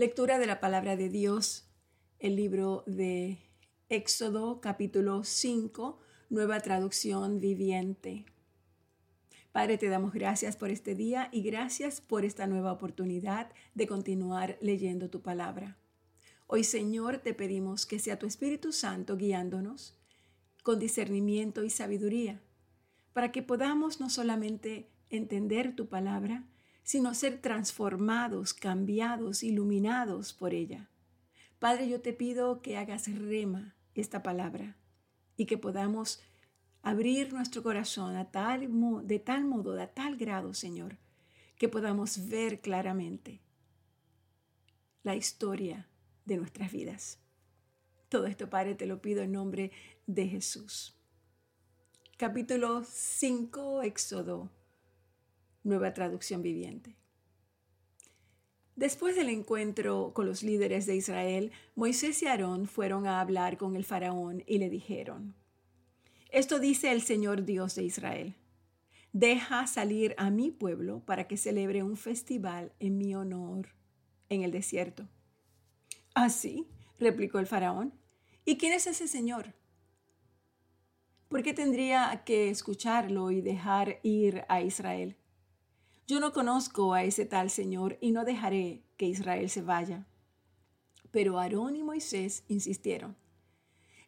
Lectura de la palabra de Dios, el libro de Éxodo capítulo 5, nueva traducción viviente. Padre, te damos gracias por este día y gracias por esta nueva oportunidad de continuar leyendo tu palabra. Hoy, Señor, te pedimos que sea tu Espíritu Santo guiándonos con discernimiento y sabiduría, para que podamos no solamente entender tu palabra, sino ser transformados, cambiados, iluminados por ella. Padre, yo te pido que hagas rema esta palabra y que podamos abrir nuestro corazón a tal, de tal modo, a tal grado, Señor, que podamos ver claramente la historia de nuestras vidas. Todo esto, Padre, te lo pido en nombre de Jesús. Capítulo 5, Éxodo nueva traducción viviente. Después del encuentro con los líderes de Israel, Moisés y Aarón fueron a hablar con el faraón y le dijeron, Esto dice el Señor Dios de Israel, deja salir a mi pueblo para que celebre un festival en mi honor en el desierto. Así, replicó el faraón, ¿y quién es ese Señor? ¿Por qué tendría que escucharlo y dejar ir a Israel? Yo no conozco a ese tal Señor y no dejaré que Israel se vaya. Pero Aarón y Moisés insistieron.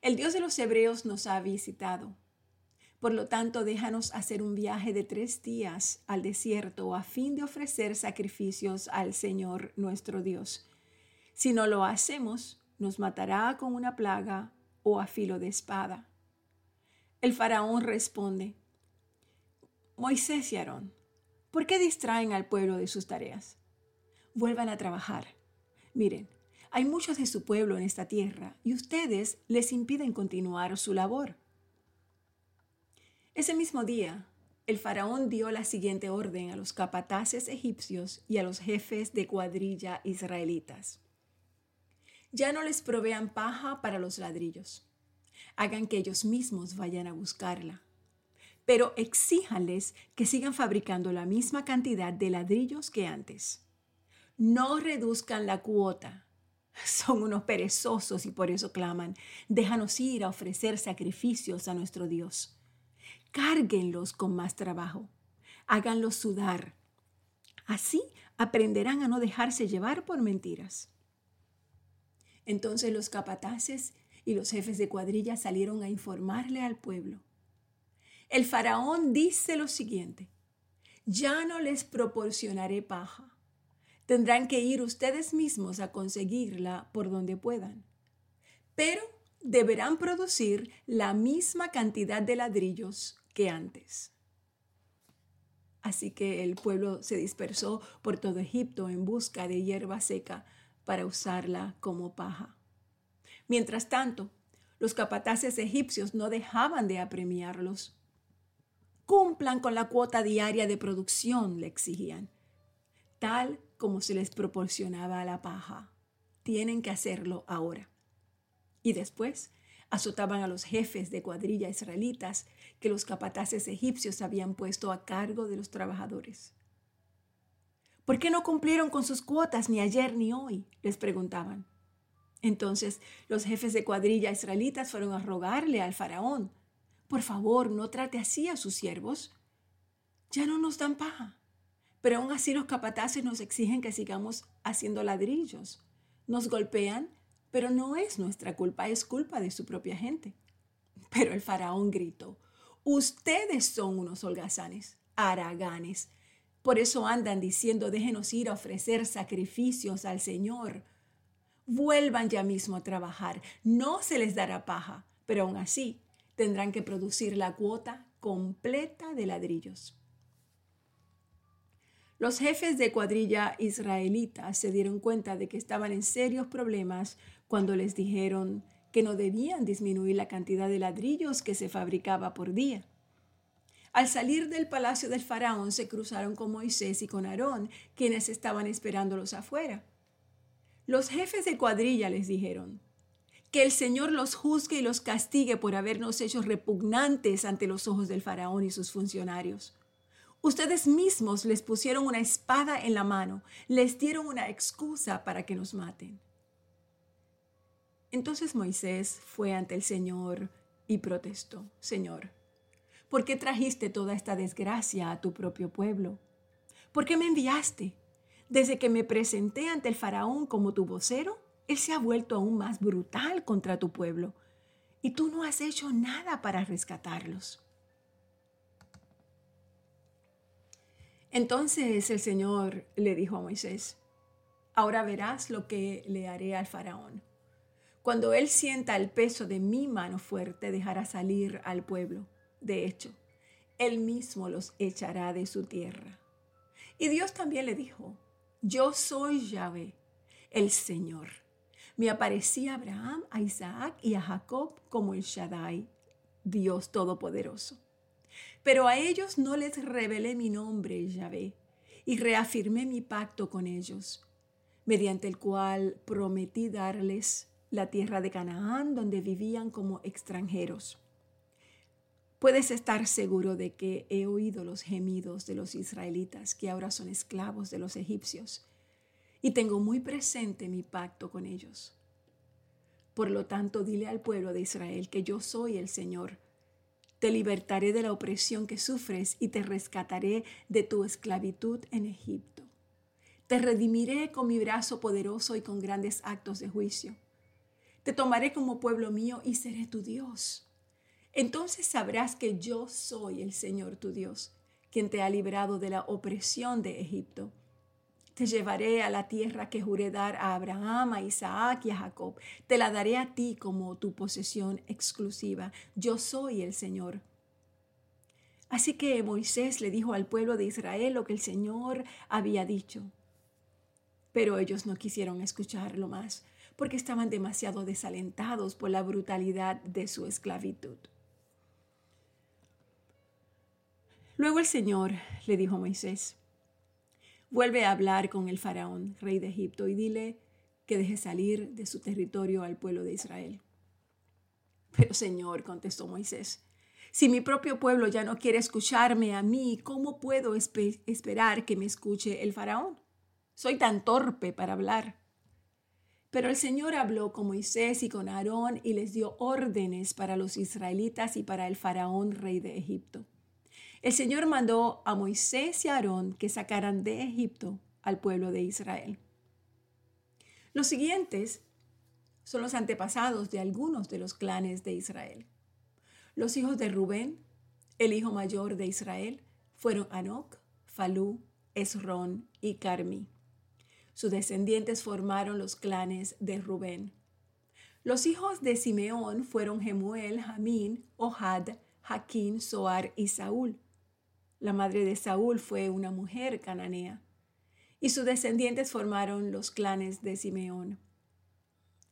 El Dios de los hebreos nos ha visitado. Por lo tanto, déjanos hacer un viaje de tres días al desierto a fin de ofrecer sacrificios al Señor nuestro Dios. Si no lo hacemos, nos matará con una plaga o a filo de espada. El faraón responde, Moisés y Aarón, ¿Por qué distraen al pueblo de sus tareas? Vuelvan a trabajar. Miren, hay muchos de su pueblo en esta tierra y ustedes les impiden continuar su labor. Ese mismo día, el faraón dio la siguiente orden a los capataces egipcios y a los jefes de cuadrilla israelitas. Ya no les provean paja para los ladrillos. Hagan que ellos mismos vayan a buscarla pero exíjanles que sigan fabricando la misma cantidad de ladrillos que antes. No reduzcan la cuota. Son unos perezosos y por eso claman, déjanos ir a ofrecer sacrificios a nuestro Dios. Cárguenlos con más trabajo. Háganlos sudar. Así aprenderán a no dejarse llevar por mentiras. Entonces los capataces y los jefes de cuadrilla salieron a informarle al pueblo el faraón dice lo siguiente, ya no les proporcionaré paja. Tendrán que ir ustedes mismos a conseguirla por donde puedan. Pero deberán producir la misma cantidad de ladrillos que antes. Así que el pueblo se dispersó por todo Egipto en busca de hierba seca para usarla como paja. Mientras tanto, los capataces egipcios no dejaban de apremiarlos Cumplan con la cuota diaria de producción, le exigían, tal como se les proporcionaba la paja. Tienen que hacerlo ahora. Y después azotaban a los jefes de cuadrilla israelitas que los capataces egipcios habían puesto a cargo de los trabajadores. ¿Por qué no cumplieron con sus cuotas ni ayer ni hoy? les preguntaban. Entonces los jefes de cuadrilla israelitas fueron a rogarle al faraón por favor, no trate así a sus siervos. Ya no nos dan paja. Pero aún así los capataces nos exigen que sigamos haciendo ladrillos. Nos golpean, pero no es nuestra culpa, es culpa de su propia gente. Pero el faraón gritó, ustedes son unos holgazanes, haraganes. Por eso andan diciendo, déjenos ir a ofrecer sacrificios al Señor. Vuelvan ya mismo a trabajar, no se les dará paja, pero aún así tendrán que producir la cuota completa de ladrillos. Los jefes de cuadrilla israelitas se dieron cuenta de que estaban en serios problemas cuando les dijeron que no debían disminuir la cantidad de ladrillos que se fabricaba por día. Al salir del palacio del faraón se cruzaron con Moisés y con Aarón, quienes estaban esperándolos afuera. Los jefes de cuadrilla les dijeron, que el Señor los juzgue y los castigue por habernos hecho repugnantes ante los ojos del faraón y sus funcionarios. Ustedes mismos les pusieron una espada en la mano, les dieron una excusa para que nos maten. Entonces Moisés fue ante el Señor y protestó, Señor, ¿por qué trajiste toda esta desgracia a tu propio pueblo? ¿Por qué me enviaste? Desde que me presenté ante el faraón como tu vocero, él se ha vuelto aún más brutal contra tu pueblo y tú no has hecho nada para rescatarlos. Entonces el Señor le dijo a Moisés, ahora verás lo que le haré al faraón. Cuando él sienta el peso de mi mano fuerte, dejará salir al pueblo. De hecho, él mismo los echará de su tierra. Y Dios también le dijo, yo soy Yahvé, el Señor. Me aparecí a Abraham, a Isaac y a Jacob como el Shaddai, Dios Todopoderoso. Pero a ellos no les revelé mi nombre, Yahvé, y reafirmé mi pacto con ellos, mediante el cual prometí darles la tierra de Canaán, donde vivían como extranjeros. Puedes estar seguro de que he oído los gemidos de los israelitas que ahora son esclavos de los egipcios, y tengo muy presente mi pacto con ellos. Por lo tanto, dile al pueblo de Israel que yo soy el Señor, te libertaré de la opresión que sufres y te rescataré de tu esclavitud en Egipto. Te redimiré con mi brazo poderoso y con grandes actos de juicio. Te tomaré como pueblo mío y seré tu Dios. Entonces sabrás que yo soy el Señor tu Dios, quien te ha librado de la opresión de Egipto te llevaré a la tierra que juré dar a Abraham, a Isaac y a Jacob. Te la daré a ti como tu posesión exclusiva. Yo soy el Señor. Así que Moisés le dijo al pueblo de Israel lo que el Señor había dicho. Pero ellos no quisieron escucharlo más, porque estaban demasiado desalentados por la brutalidad de su esclavitud. Luego el Señor le dijo a Moisés, Vuelve a hablar con el faraón, rey de Egipto, y dile que deje salir de su territorio al pueblo de Israel. Pero Señor, contestó Moisés, si mi propio pueblo ya no quiere escucharme a mí, ¿cómo puedo esperar que me escuche el faraón? Soy tan torpe para hablar. Pero el Señor habló con Moisés y con Aarón y les dio órdenes para los israelitas y para el faraón rey de Egipto. El Señor mandó a Moisés y a Aarón que sacaran de Egipto al pueblo de Israel. Los siguientes son los antepasados de algunos de los clanes de Israel. Los hijos de Rubén, el hijo mayor de Israel, fueron Anoc, Falú, Esrón y Carmi. Sus descendientes formaron los clanes de Rubén. Los hijos de Simeón fueron Gemuel, Jamín, Ohad, Jaquín, Soar y Saúl. La madre de Saúl fue una mujer cananea, y sus descendientes formaron los clanes de Simeón.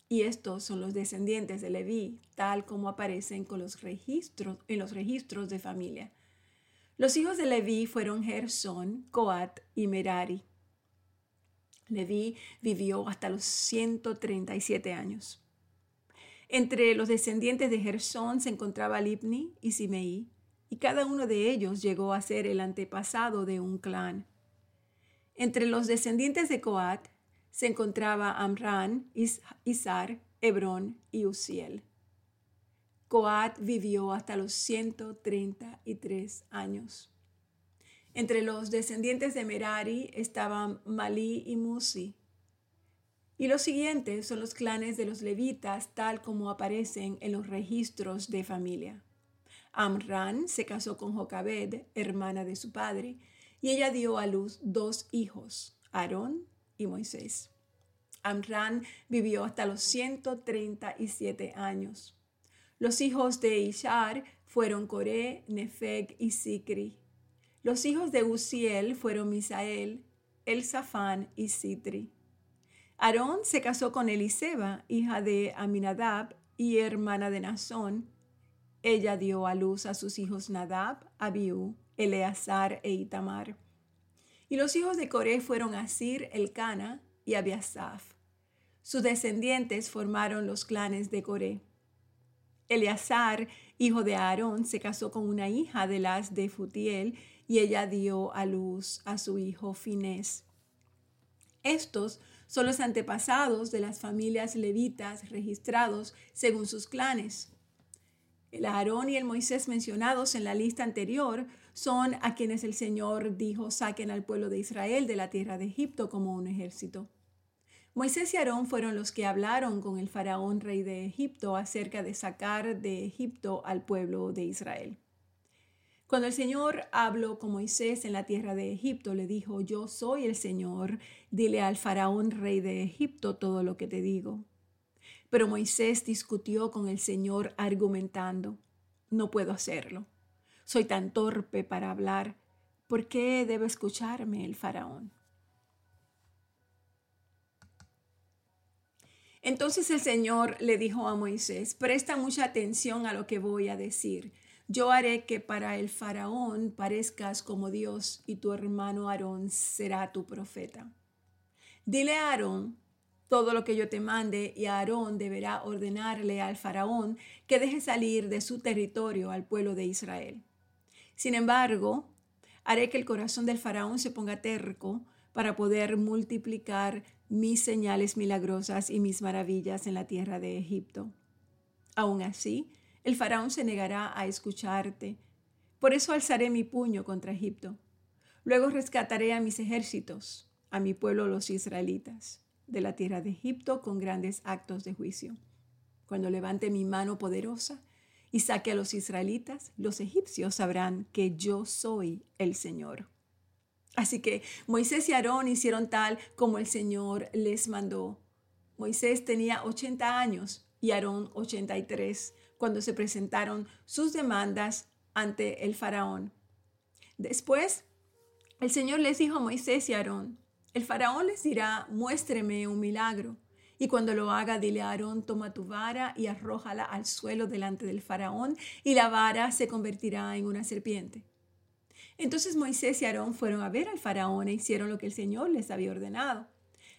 Y estos son los descendientes de Leví, tal como aparecen con los registros, en los registros de familia. Los hijos de Leví fueron Gersón, Coat y Merari. Leví vivió hasta los 137 años. Entre los descendientes de Gersón se encontraba Libni y Simei, y cada uno de ellos llegó a ser el antepasado de un clan. Entre los descendientes de Coat se encontraba Amran, Isar, Hebrón y Uziel. Coat vivió hasta los 133 años. Entre los descendientes de Merari estaban Malí y Musi. Y los siguientes son los clanes de los levitas, tal como aparecen en los registros de familia. Amran se casó con Jocabed, hermana de su padre, y ella dio a luz dos hijos, Aarón y Moisés. Amran vivió hasta los 137 años. Los hijos de Ishar fueron Coré, Nefeg y Sicri. Los hijos de Uziel fueron Misael, Elzafán y Sitri. Aarón se casó con Eliseba, hija de Aminadab y hermana de Nazón, ella dio a luz a sus hijos Nadab, Abiú, Eleazar e Itamar. Y los hijos de Coré fueron Asir, Elcana y Abiasaf. Sus descendientes formaron los clanes de Coré. Eleazar, hijo de Aarón, se casó con una hija de las de Futiel y ella dio a luz a su hijo Finés. Estos son los antepasados de las familias levitas registrados según sus clanes. El Aarón y el Moisés mencionados en la lista anterior son a quienes el Señor dijo saquen al pueblo de Israel de la tierra de Egipto como un ejército. Moisés y Aarón fueron los que hablaron con el faraón rey de Egipto acerca de sacar de Egipto al pueblo de Israel. Cuando el Señor habló con Moisés en la tierra de Egipto, le dijo, yo soy el Señor, dile al faraón rey de Egipto todo lo que te digo. Pero Moisés discutió con el Señor argumentando, no puedo hacerlo. Soy tan torpe para hablar. ¿Por qué debe escucharme el faraón? Entonces el Señor le dijo a Moisés, presta mucha atención a lo que voy a decir. Yo haré que para el faraón parezcas como Dios y tu hermano Aarón será tu profeta. Dile a Aarón todo lo que yo te mande y Aarón deberá ordenarle al faraón que deje salir de su territorio al pueblo de Israel. Sin embargo, haré que el corazón del faraón se ponga terco para poder multiplicar mis señales milagrosas y mis maravillas en la tierra de Egipto. Aún así, el faraón se negará a escucharte. Por eso alzaré mi puño contra Egipto. Luego rescataré a mis ejércitos, a mi pueblo los israelitas de la tierra de Egipto con grandes actos de juicio. Cuando levante mi mano poderosa y saque a los israelitas, los egipcios sabrán que yo soy el Señor. Así que Moisés y Aarón hicieron tal como el Señor les mandó. Moisés tenía 80 años y Aarón 83 cuando se presentaron sus demandas ante el faraón. Después, el Señor les dijo a Moisés y Aarón, el faraón les dirá, muéstreme un milagro. Y cuando lo haga, dile a Aarón, toma tu vara y arrójala al suelo delante del faraón, y la vara se convertirá en una serpiente. Entonces Moisés y Aarón fueron a ver al faraón e hicieron lo que el Señor les había ordenado.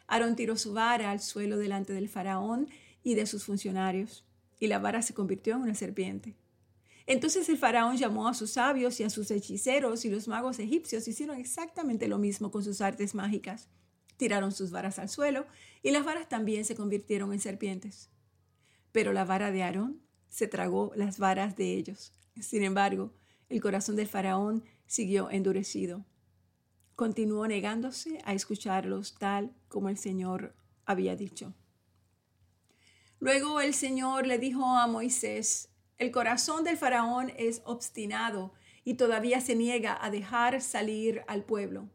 Aarón tiró su vara al suelo delante del faraón y de sus funcionarios, y la vara se convirtió en una serpiente. Entonces el faraón llamó a sus sabios y a sus hechiceros y los magos egipcios hicieron exactamente lo mismo con sus artes mágicas. Tiraron sus varas al suelo y las varas también se convirtieron en serpientes. Pero la vara de Aarón se tragó las varas de ellos. Sin embargo, el corazón del faraón siguió endurecido. Continuó negándose a escucharlos tal como el Señor había dicho. Luego el Señor le dijo a Moisés, el corazón del faraón es obstinado y todavía se niega a dejar salir al pueblo.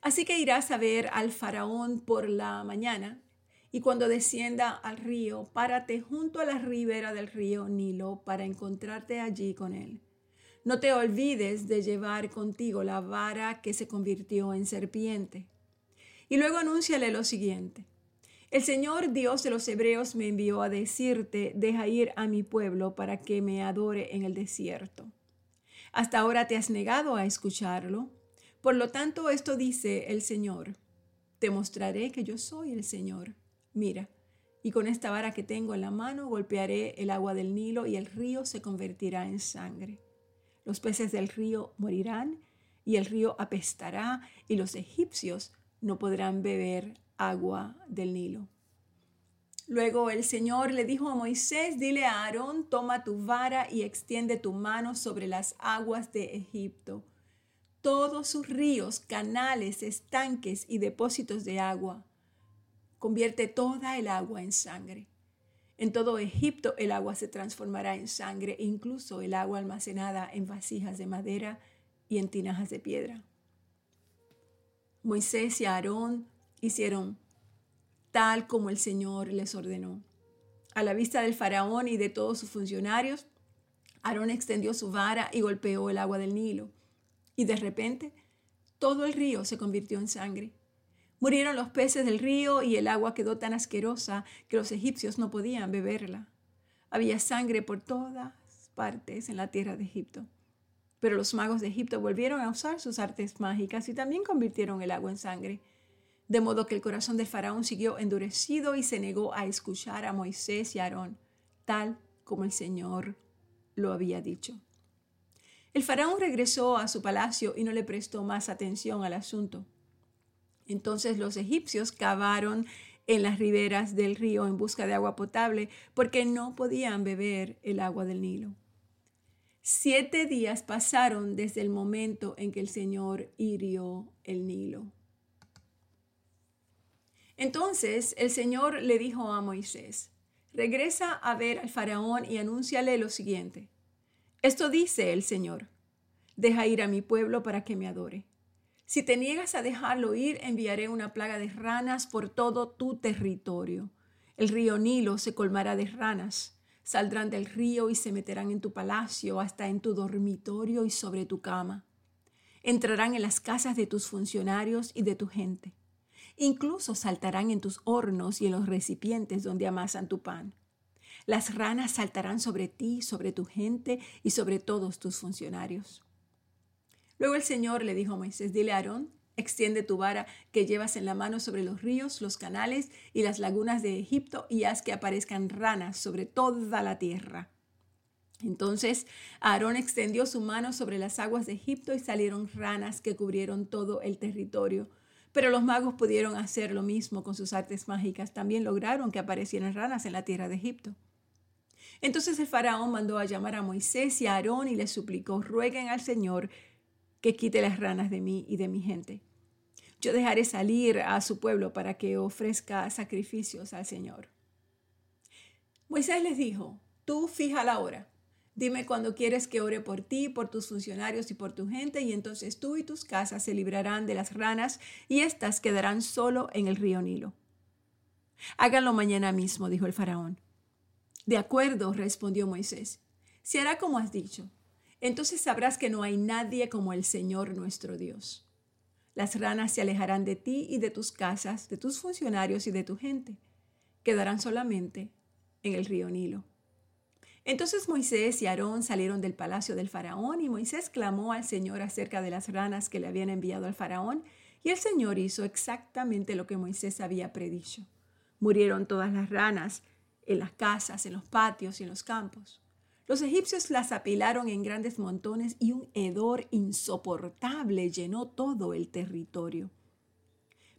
Así que irás a ver al faraón por la mañana y cuando descienda al río, párate junto a la ribera del río Nilo para encontrarte allí con él. No te olvides de llevar contigo la vara que se convirtió en serpiente. Y luego anúnciale lo siguiente. El Señor Dios de los Hebreos me envió a decirte, deja ir a mi pueblo para que me adore en el desierto. Hasta ahora te has negado a escucharlo. Por lo tanto, esto dice el Señor. Te mostraré que yo soy el Señor. Mira, y con esta vara que tengo en la mano golpearé el agua del Nilo y el río se convertirá en sangre. Los peces del río morirán y el río apestará y los egipcios no podrán beber agua del Nilo. Luego el Señor le dijo a Moisés, dile a Aarón, toma tu vara y extiende tu mano sobre las aguas de Egipto. Todos sus ríos, canales, estanques y depósitos de agua. Convierte toda el agua en sangre. En todo Egipto el agua se transformará en sangre, incluso el agua almacenada en vasijas de madera y en tinajas de piedra. Moisés y Aarón hicieron tal como el Señor les ordenó. A la vista del faraón y de todos sus funcionarios, Aarón extendió su vara y golpeó el agua del Nilo. Y de repente, todo el río se convirtió en sangre. Murieron los peces del río y el agua quedó tan asquerosa que los egipcios no podían beberla. Había sangre por todas partes en la tierra de Egipto. Pero los magos de Egipto volvieron a usar sus artes mágicas y también convirtieron el agua en sangre de modo que el corazón del faraón siguió endurecido y se negó a escuchar a Moisés y Aarón, tal como el Señor lo había dicho. El faraón regresó a su palacio y no le prestó más atención al asunto. Entonces los egipcios cavaron en las riberas del río en busca de agua potable porque no podían beber el agua del Nilo. Siete días pasaron desde el momento en que el Señor hirió el Nilo. Entonces el Señor le dijo a Moisés, regresa a ver al faraón y anúnciale lo siguiente. Esto dice el Señor, deja ir a mi pueblo para que me adore. Si te niegas a dejarlo ir, enviaré una plaga de ranas por todo tu territorio. El río Nilo se colmará de ranas. Saldrán del río y se meterán en tu palacio, hasta en tu dormitorio y sobre tu cama. Entrarán en las casas de tus funcionarios y de tu gente. Incluso saltarán en tus hornos y en los recipientes donde amasan tu pan. Las ranas saltarán sobre ti, sobre tu gente y sobre todos tus funcionarios. Luego el Señor le dijo a Moisés, dile a Aarón, extiende tu vara que llevas en la mano sobre los ríos, los canales y las lagunas de Egipto y haz que aparezcan ranas sobre toda la tierra. Entonces Aarón extendió su mano sobre las aguas de Egipto y salieron ranas que cubrieron todo el territorio. Pero los magos pudieron hacer lo mismo con sus artes mágicas. También lograron que aparecieran ranas en la tierra de Egipto. Entonces el faraón mandó a llamar a Moisés y a Aarón y les suplicó, rueguen al Señor que quite las ranas de mí y de mi gente. Yo dejaré salir a su pueblo para que ofrezca sacrificios al Señor. Moisés les dijo, tú fija la hora. Dime cuando quieres que ore por ti, por tus funcionarios y por tu gente, y entonces tú y tus casas se librarán de las ranas y éstas quedarán solo en el río Nilo. Háganlo mañana mismo, dijo el faraón. De acuerdo, respondió Moisés. Se hará como has dicho. Entonces sabrás que no hay nadie como el Señor nuestro Dios. Las ranas se alejarán de ti y de tus casas, de tus funcionarios y de tu gente. Quedarán solamente en el río Nilo. Entonces Moisés y Aarón salieron del palacio del faraón y Moisés clamó al Señor acerca de las ranas que le habían enviado al faraón y el Señor hizo exactamente lo que Moisés había predicho. Murieron todas las ranas en las casas, en los patios y en los campos. Los egipcios las apilaron en grandes montones y un hedor insoportable llenó todo el territorio.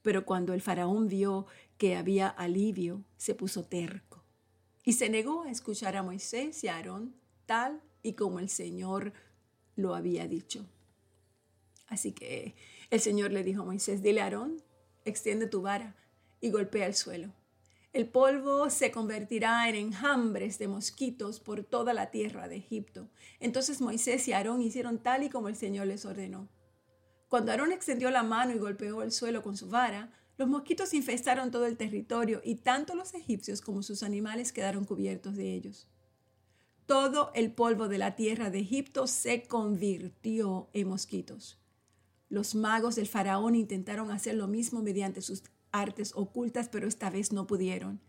Pero cuando el faraón vio que había alivio, se puso terco y se negó a escuchar a Moisés y a Aarón tal y como el Señor lo había dicho. Así que el Señor le dijo a Moisés, dile a Aarón, extiende tu vara y golpea el suelo. El polvo se convertirá en enjambres de mosquitos por toda la tierra de Egipto. Entonces Moisés y Aarón hicieron tal y como el Señor les ordenó. Cuando Aarón extendió la mano y golpeó el suelo con su vara, los mosquitos infestaron todo el territorio y tanto los egipcios como sus animales quedaron cubiertos de ellos. Todo el polvo de la tierra de Egipto se convirtió en mosquitos. Los magos del faraón intentaron hacer lo mismo mediante sus artes ocultas, pero esta vez no pudieron.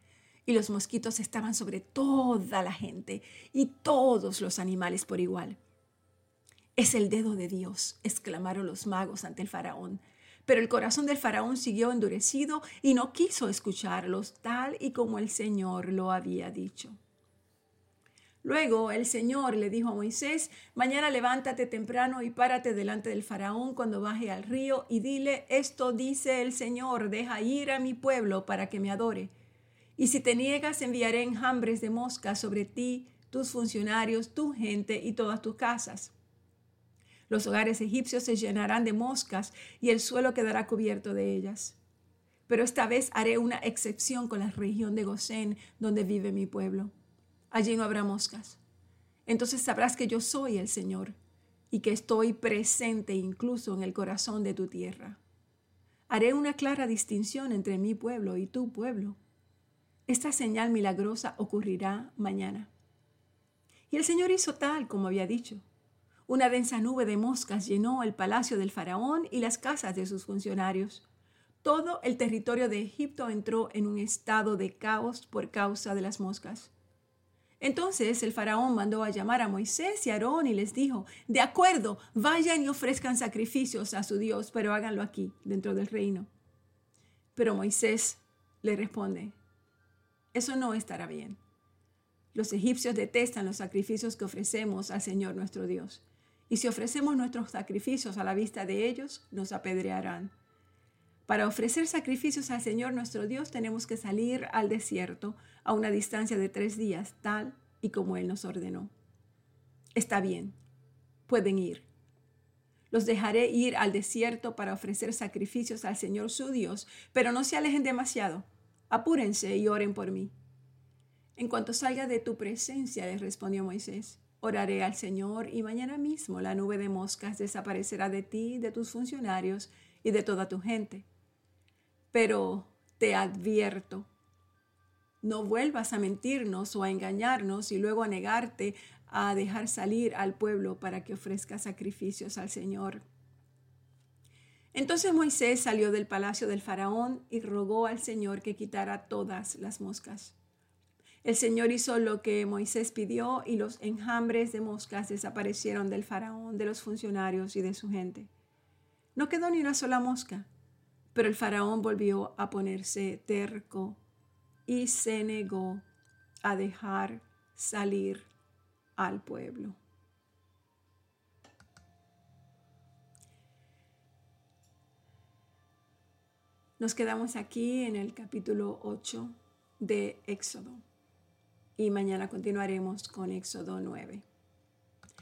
Y los mosquitos estaban sobre toda la gente y todos los animales por igual. Es el dedo de Dios, exclamaron los magos ante el faraón. Pero el corazón del faraón siguió endurecido y no quiso escucharlos tal y como el Señor lo había dicho. Luego el Señor le dijo a Moisés, mañana levántate temprano y párate delante del faraón cuando baje al río y dile, esto dice el Señor, deja ir a mi pueblo para que me adore. Y si te niegas, enviaré enjambres de moscas sobre ti, tus funcionarios, tu gente y todas tus casas. Los hogares egipcios se llenarán de moscas y el suelo quedará cubierto de ellas. Pero esta vez haré una excepción con la región de Gosén, donde vive mi pueblo allí no habrá moscas. Entonces sabrás que yo soy el Señor y que estoy presente incluso en el corazón de tu tierra. Haré una clara distinción entre mi pueblo y tu pueblo. Esta señal milagrosa ocurrirá mañana. Y el Señor hizo tal como había dicho. Una densa nube de moscas llenó el palacio del faraón y las casas de sus funcionarios. Todo el territorio de Egipto entró en un estado de caos por causa de las moscas. Entonces el faraón mandó a llamar a Moisés y a Aarón y les dijo, de acuerdo, vayan y ofrezcan sacrificios a su Dios, pero háganlo aquí, dentro del reino. Pero Moisés le responde, eso no estará bien. Los egipcios detestan los sacrificios que ofrecemos al Señor nuestro Dios. Y si ofrecemos nuestros sacrificios a la vista de ellos, nos apedrearán. Para ofrecer sacrificios al Señor nuestro Dios tenemos que salir al desierto a una distancia de tres días, tal y como Él nos ordenó. Está bien, pueden ir. Los dejaré ir al desierto para ofrecer sacrificios al Señor su Dios, pero no se alejen demasiado. Apúrense y oren por mí. En cuanto salga de tu presencia, les respondió Moisés, oraré al Señor y mañana mismo la nube de moscas desaparecerá de ti, de tus funcionarios y de toda tu gente. Pero te advierto, no vuelvas a mentirnos o a engañarnos y luego a negarte a dejar salir al pueblo para que ofrezca sacrificios al Señor. Entonces Moisés salió del palacio del faraón y rogó al Señor que quitara todas las moscas. El Señor hizo lo que Moisés pidió y los enjambres de moscas desaparecieron del faraón, de los funcionarios y de su gente. No quedó ni una sola mosca. Pero el faraón volvió a ponerse terco y se negó a dejar salir al pueblo. Nos quedamos aquí en el capítulo 8 de Éxodo y mañana continuaremos con Éxodo 9.